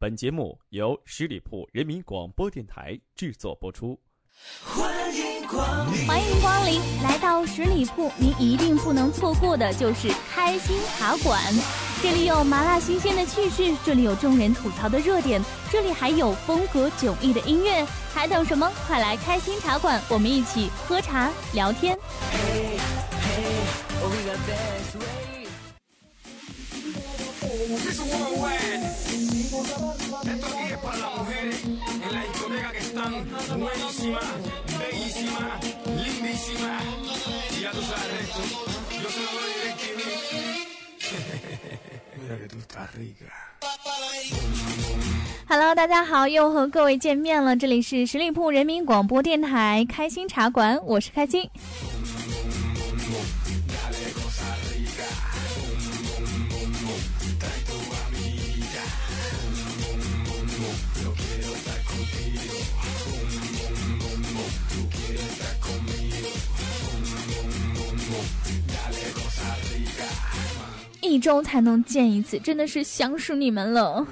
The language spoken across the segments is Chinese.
本节目由十里铺人民广播电台制作播出。欢迎光临，欢迎光临来到十里铺，您一定不能错过的就是开心茶馆。这里有麻辣新鲜的趣事，这里有众人吐槽的热点，这里还有风格迥异的音乐。还等什么？快来开心茶馆，我们一起喝茶聊天。Hello，大家好，又和各位见面了。这里是十里铺人民广播电台开心茶馆，我是开心。一周才能见一次，真的是想死你们了。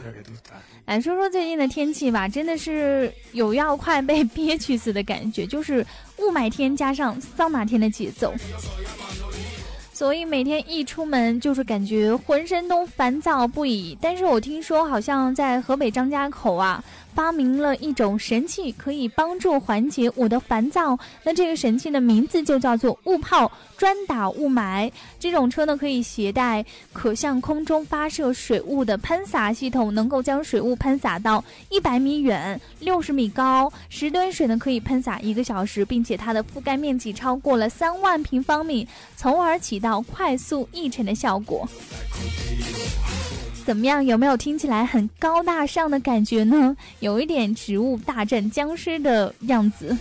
来说说最近的天气吧，真的是有要快被憋屈死的感觉，就是雾霾天加上桑拿天的节奏，所以每天一出门就是感觉浑身都烦躁不已。但是我听说好像在河北张家口啊。发明了一种神器，可以帮助缓解我的烦躁。那这个神器的名字就叫做雾炮，专打雾霾。这种车呢，可以携带可向空中发射水雾的喷洒系统，能够将水雾喷洒到一百米远、六十米高。十吨水呢，可以喷洒一个小时，并且它的覆盖面积超过了三万平方米，从而起到快速抑尘的效果。怎么样？有没有听起来很高大上的感觉呢？有一点植物大战僵尸的样子。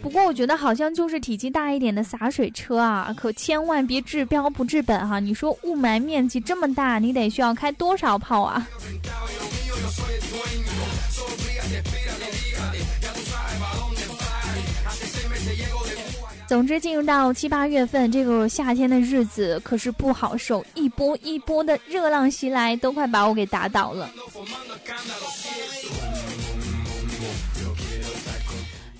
不过我觉得好像就是体积大一点的洒水车啊，可千万别治标不治本哈！你说雾霾面积这么大，你得需要开多少炮啊？总之，进入到七八月份这个夏天的日子可是不好受，一波一波的热浪袭来，都快把我给打倒了。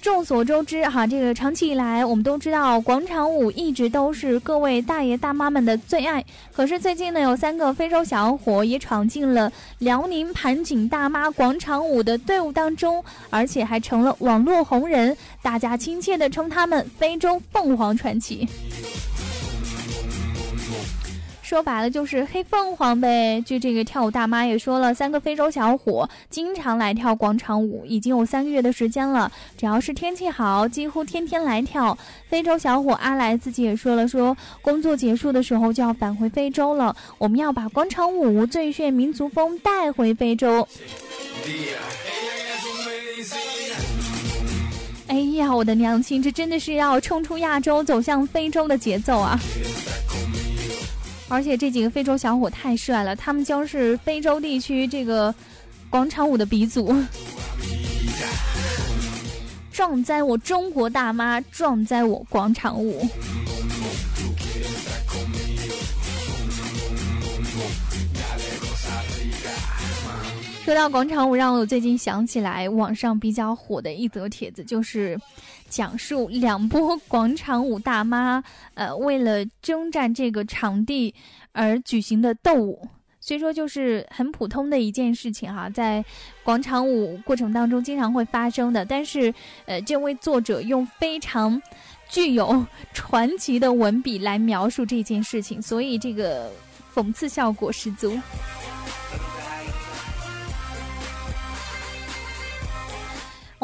众所周知，哈，这个长期以来，我们都知道广场舞一直都是各位大爷大妈们的最爱。可是最近呢，有三个非洲小伙也闯进了辽宁盘锦大妈广场舞的队伍当中，而且还成了网络红人，大家亲切地称他们“非洲凤凰传奇”。说白了就是黑凤凰呗。据这个跳舞大妈也说了，三个非洲小伙经常来跳广场舞，已经有三个月的时间了。只要是天气好，几乎天天来跳。非洲小伙阿来自己也说了，说工作结束的时候就要返回非洲了。我们要把广场舞最炫民族风带回非洲。哎呀，我的娘亲，这真的是要冲出亚洲，走向非洲的节奏啊！而且这几个非洲小伙太帅了，他们将是非洲地区这个广场舞的鼻祖。壮哉我中国大妈，壮哉我广场舞。说到广场舞，让我最近想起来网上比较火的一则帖子，就是。讲述两波广场舞大妈，呃，为了征战这个场地而举行的斗舞，虽说就是很普通的一件事情哈，在广场舞过程当中经常会发生的，但是，呃，这位作者用非常具有传奇的文笔来描述这件事情，所以这个讽刺效果十足。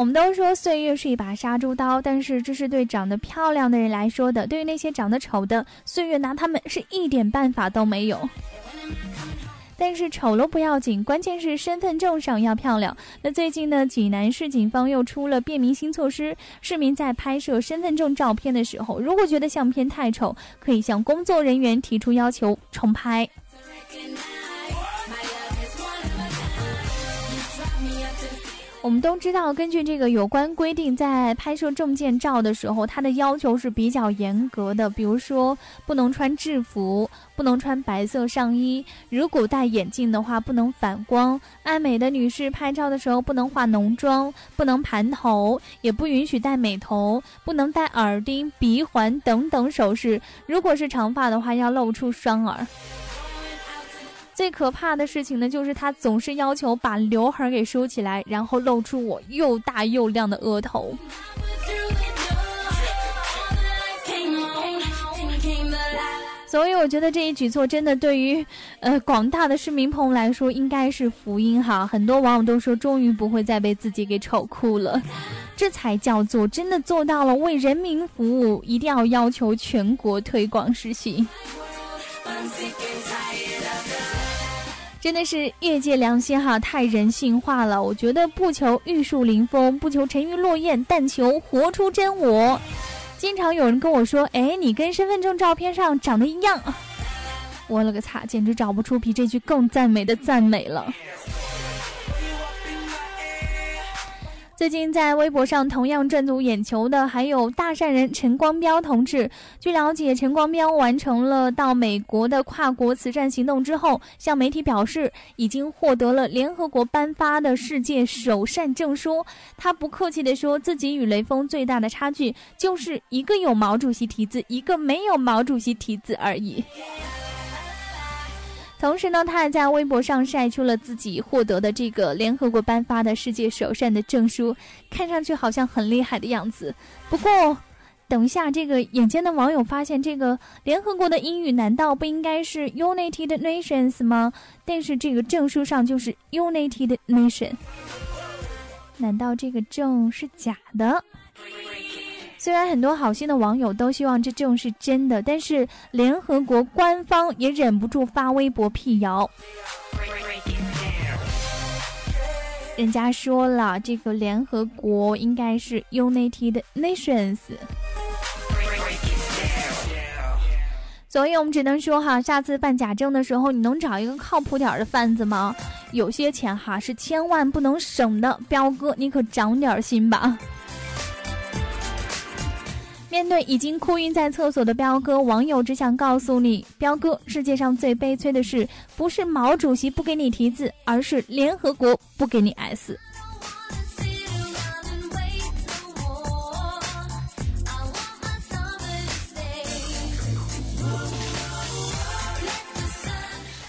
我们都说岁月是一把杀猪刀，但是这是对长得漂亮的人来说的。对于那些长得丑的，岁月拿他们是一点办法都没有。但是丑了不要紧，关键是身份证上要漂亮。那最近呢，济南市警方又出了便民新措施，市民在拍摄身份证照片的时候，如果觉得相片太丑，可以向工作人员提出要求重拍。我们都知道，根据这个有关规定，在拍摄证件照的时候，它的要求是比较严格的。比如说，不能穿制服，不能穿白色上衣，如果戴眼镜的话，不能反光。爱美的女士拍照的时候，不能化浓妆，不能盘头，也不允许戴美头，不能戴耳钉、鼻环等等首饰。如果是长发的话，要露出双耳。最可怕的事情呢，就是他总是要求把刘海给梳起来，然后露出我又大又亮的额头。所以我觉得这一举措真的对于，呃广大的市民朋友来说应该是福音哈。很多网友都说，终于不会再被自己给丑哭了，这才叫做真的做到了为人民服务，一定要要求全国推广实行。真的是业界良心哈，太人性化了。我觉得不求玉树临风，不求沉鱼落雁，但求活出真我。经常有人跟我说：“哎，你跟身份证照片上长得一样。”我了个擦，简直找不出比这句更赞美的赞美了。最近在微博上同样赚足眼球的还有大善人陈光标同志。据了解，陈光标完成了到美国的跨国慈善行动之后，向媒体表示已经获得了联合国颁发的世界首善证书。他不客气地说自己与雷锋最大的差距就是一个有毛主席题字，一个没有毛主席题字而已。同时呢，他还在微博上晒出了自己获得的这个联合国颁发的世界首善的证书，看上去好像很厉害的样子。不过，等一下，这个眼尖的网友发现，这个联合国的英语难道不应该是 United Nations 吗？但是这个证书上就是 United Nation，难道这个证是假的？虽然很多好心的网友都希望这证是真的，但是联合国官方也忍不住发微博辟谣。人家说了，这个联合国应该是 United Nations。所以我们只能说哈，下次办假证的时候，你能找一个靠谱点的贩子吗？有些钱哈是千万不能省的，彪哥你可长点心吧。面对已经哭晕在厕所的彪哥，网友只想告诉你：彪哥，世界上最悲催的事，不是毛主席不给你题字，而是联合国不给你 S。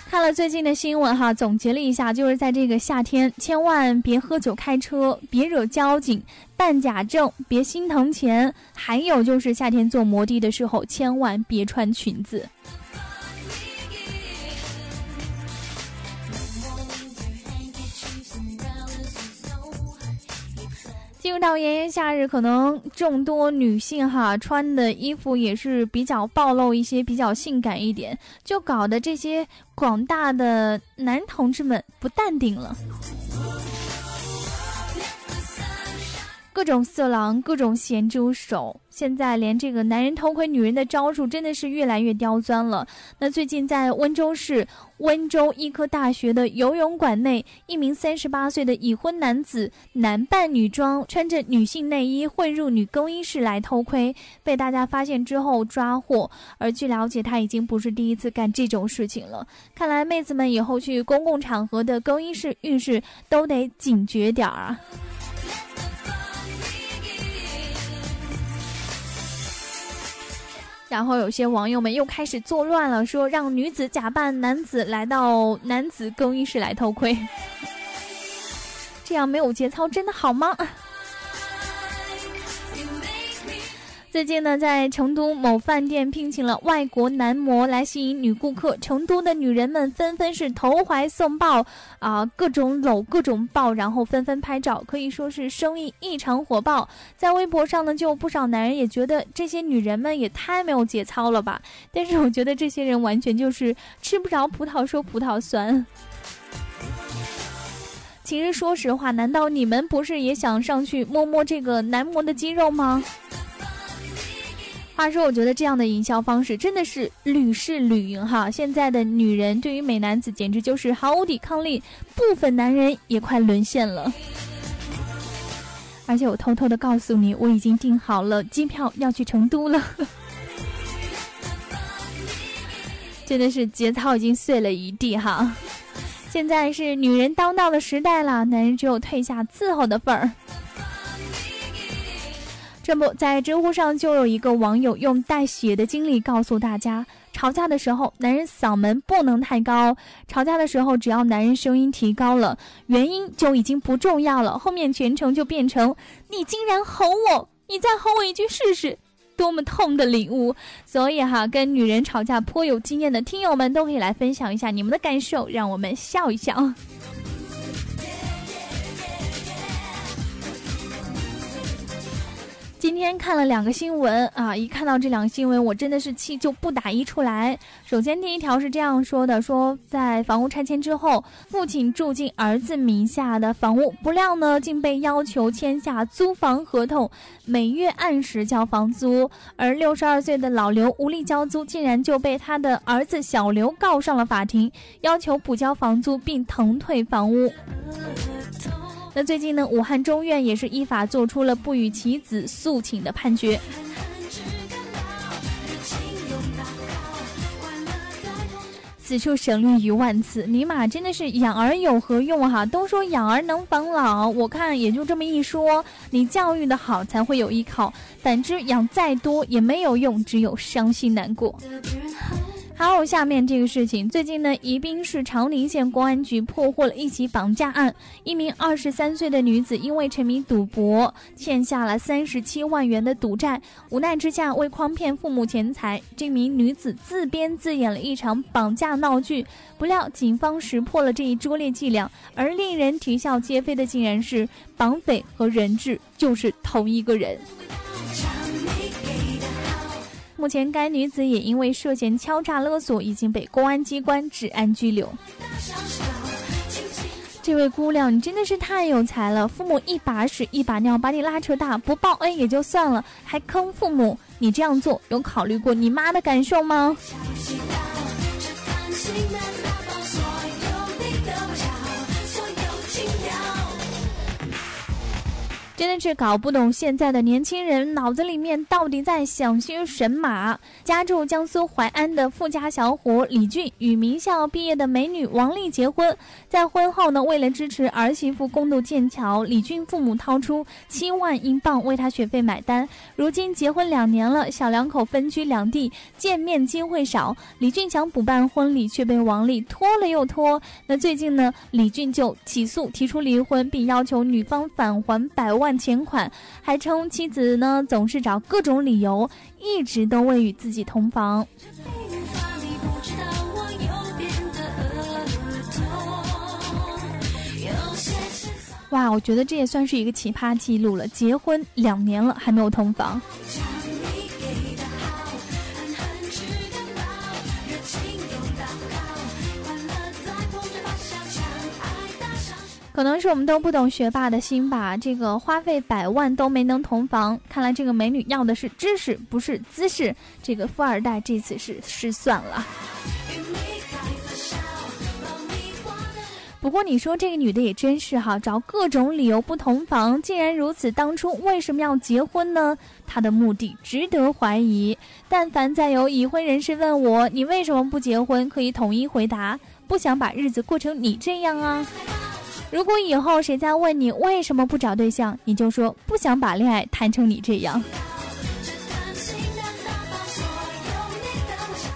看了最近的新闻哈，总结了一下，就是在这个夏天，千万别喝酒开车，别惹交警。办假证，别心疼钱。还有就是夏天坐摩的的时候，千万别穿裙子。进入到炎炎夏日，可能众多女性哈穿的衣服也是比较暴露一些，比较性感一点，就搞得这些广大的男同志们不淡定了。各种色狼，各种咸猪手，现在连这个男人偷窥女人的招数真的是越来越刁钻了。那最近在温州市温州医科大学的游泳馆内，一名三十八岁的已婚男子男扮女装，穿着女性内衣混入女更衣室来偷窥，被大家发现之后抓获。而据了解，他已经不是第一次干这种事情了。看来妹子们以后去公共场合的更衣室、浴室都得警觉点儿啊。然后有些网友们又开始作乱了，说让女子假扮男子来到男子更衣室来偷窥，这样没有节操，真的好吗？最近呢，在成都某饭店聘请了外国男模来吸引女顾客，成都的女人们纷纷是投怀送抱，啊，各种搂，各种抱，然后纷纷拍照，可以说是生意异常火爆。在微博上呢，就有不少男人也觉得这些女人们也太没有节操了吧。但是我觉得这些人完全就是吃不着葡萄说葡萄酸。其实说实话，难道你们不是也想上去摸摸这个男模的肌肉吗？话说，我觉得这样的营销方式真的是屡试屡赢哈！现在的女人对于美男子简直就是毫无抵抗力，部分男人也快沦陷了。而且我偷偷的告诉你，我已经订好了机票要去成都了。真的是节操已经碎了一地哈！现在是女人当道的时代了，男人只有退下伺候的份儿。这不在知乎上就有一个网友用带血的经历告诉大家：吵架的时候，男人嗓门不能太高。吵架的时候，只要男人声音提高了，原因就已经不重要了，后面全程就变成你竟然吼我，你再吼我一句试试。多么痛的领悟！所以哈，跟女人吵架颇有经验的听友们都可以来分享一下你们的感受，让我们笑一笑。今天看了两个新闻啊，一看到这两个新闻，我真的是气就不打一处来。首先，第一条是这样说的：说在房屋拆迁之后，父亲住进儿子名下的房屋，不料呢，竟被要求签下租房合同，每月按时交房租。而六十二岁的老刘无力交租，竟然就被他的儿子小刘告上了法庭，要求补交房租并腾退房屋。那最近呢，武汉中院也是依法作出了不予其子诉请的判决。此处省略一万次，尼玛真的是养儿有何用哈？都说养儿能防老，我看也就这么一说。你教育的好才会有依靠，反之养再多也没有用，只有伤心难过。还有下面这个事情，最近呢，宜宾市长宁县公安局破获了一起绑架案。一名二十三岁的女子因为沉迷赌博，欠下了三十七万元的赌债，无奈之下为诓骗父母钱财，这名女子自编自演了一场绑架闹剧。不料警方识破了这一拙劣伎俩，而令人啼笑皆非的竟然是绑匪和人质就是同一个人。目前，该女子也因为涉嫌敲诈勒索，已经被公安机关治安拘留。这位姑娘，你真的是太有才了！父母一把屎一把尿把你拉扯大，不报恩也就算了，还坑父母。你这样做，有考虑过你妈的感受吗？真的是搞不懂现在的年轻人脑子里面到底在想些什么。家住江苏淮安的富家小伙李俊与名校毕业的美女王丽结婚，在婚后呢，为了支持儿媳妇共度剑桥，李俊父母掏出七万英镑为他学费买单。如今结婚两年了，小两口分居两地，见面机会少。李俊想补办婚礼，却被王丽拖了又拖。那最近呢，李俊就起诉提出离婚，并要求女方返还百万。钱款，还称妻子呢总是找各种理由，一直都未与自己同房。哇，我觉得这也算是一个奇葩记录了，结婚两年了还没有同房。可能是我们都不懂学霸的心吧，这个花费百万都没能同房，看来这个美女要的是知识，不是姿势。这个富二代这次是失算了。不过你说这个女的也真是哈，找各种理由不同房，既然如此，当初为什么要结婚呢？她的目的值得怀疑。但凡再有已婚人士问我你为什么不结婚，可以统一回答：不想把日子过成你这样啊。如果以后谁再问你为什么不找对象，你就说不想把恋爱谈成你这样。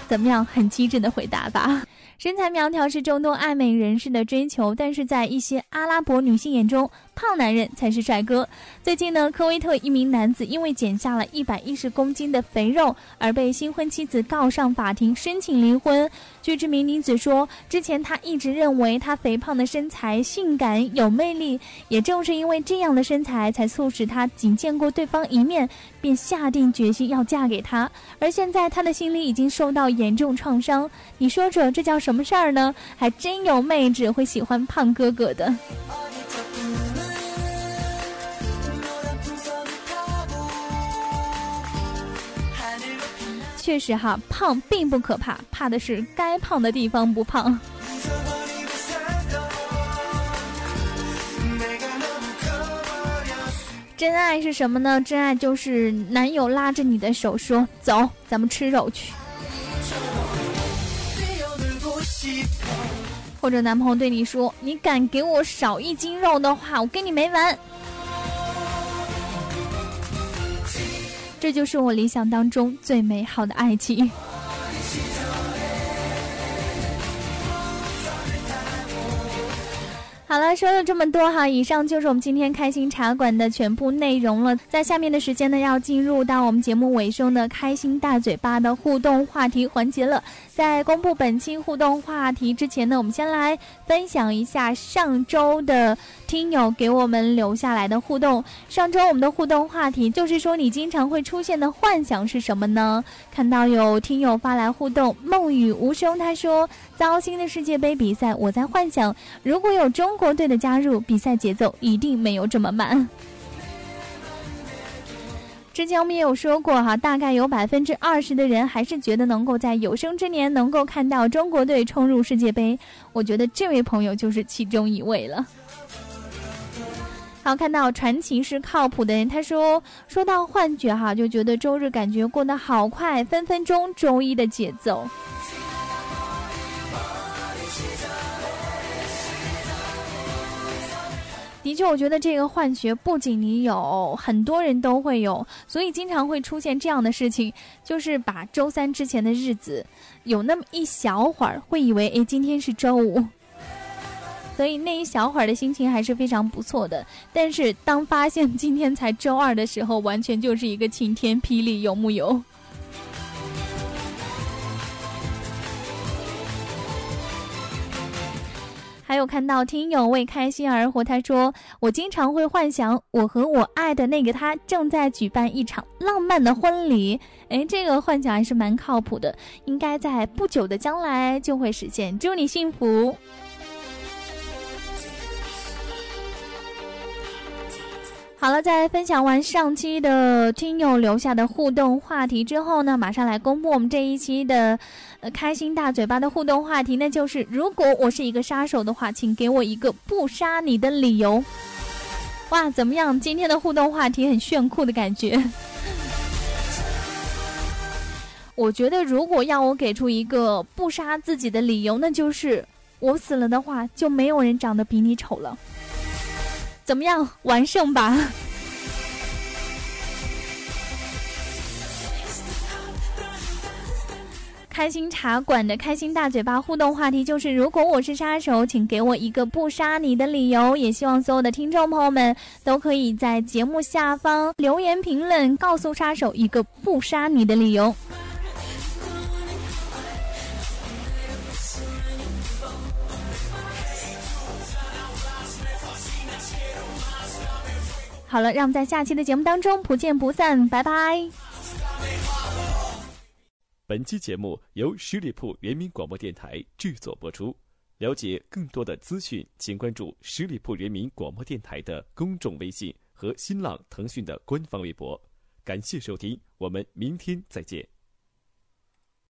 怎么样，很机智的回答吧？身材苗条是众多爱美人士的追求，但是在一些阿拉伯女性眼中，胖男人才是帅哥。最近呢，科威特一名男子因为减下了一百一十公斤的肥肉，而被新婚妻子告上法庭申请离婚。据这名女子说，之前她一直认为她肥胖的身材性感有魅力，也正是因为这样的身材，才促使她仅见过对方一面便下定决心要嫁给他。而现在她的心里已经受到严重创伤，你说说这叫什么事儿呢？还真有妹纸会喜欢胖哥哥的。确实哈，胖并不可怕，怕的是该胖的地方不胖。真爱是什么呢？真爱就是男友拉着你的手说：“走，咱们吃肉去。”或者男朋友对你说：“你敢给我少一斤肉的话，我跟你没完。”这就是我理想当中最美好的爱情。好了，说了这么多哈，以上就是我们今天开心茶馆的全部内容了。在下面的时间呢，要进入到我们节目尾声的开心大嘴巴的互动话题环节了。在公布本期互动话题之前呢，我们先来分享一下上周的听友给我们留下来的互动。上周我们的互动话题就是说，你经常会出现的幻想是什么呢？看到有听友发来互动，梦雨无声，他说：糟心的世界杯比赛，我在幻想，如果有中国队的加入，比赛节奏一定没有这么慢。之前我们也有说过哈，大概有百分之二十的人还是觉得能够在有生之年能够看到中国队冲入世界杯。我觉得这位朋友就是其中一位了。好，看到传奇是靠谱的人，他说说到幻觉哈，就觉得周日感觉过得好快，分分钟周一的节奏。的确，我觉得这个幻觉不仅你有，很多人都会有，所以经常会出现这样的事情，就是把周三之前的日子有那么一小会儿会以为，哎，今天是周五，所以那一小会儿的心情还是非常不错的。但是当发现今天才周二的时候，完全就是一个晴天霹雳，有木有？还有看到听友为开心而活，他说：“我经常会幻想我和我爱的那个他正在举办一场浪漫的婚礼。”哎，这个幻想还是蛮靠谱的，应该在不久的将来就会实现。祝你幸福！好了，在分享完上期的听友留下的互动话题之后呢，马上来公布我们这一期的。开心大嘴巴的互动话题，那就是如果我是一个杀手的话，请给我一个不杀你的理由。哇，怎么样？今天的互动话题很炫酷的感觉。我觉得，如果要我给出一个不杀自己的理由，那就是我死了的话，就没有人长得比你丑了。怎么样？完胜吧。开心茶馆的开心大嘴巴互动话题就是：如果我是杀手，请给我一个不杀你的理由。也希望所有的听众朋友们都可以在节目下方留言评论，告诉杀手一个不杀你的理由。好了，让我们在下期的节目当中不见不散，拜拜。本期节目由十里铺人民广播电台制作播出。了解更多的资讯，请关注十里铺人民广播电台的公众微信和新浪、腾讯的官方微博。感谢收听，我们明天再见。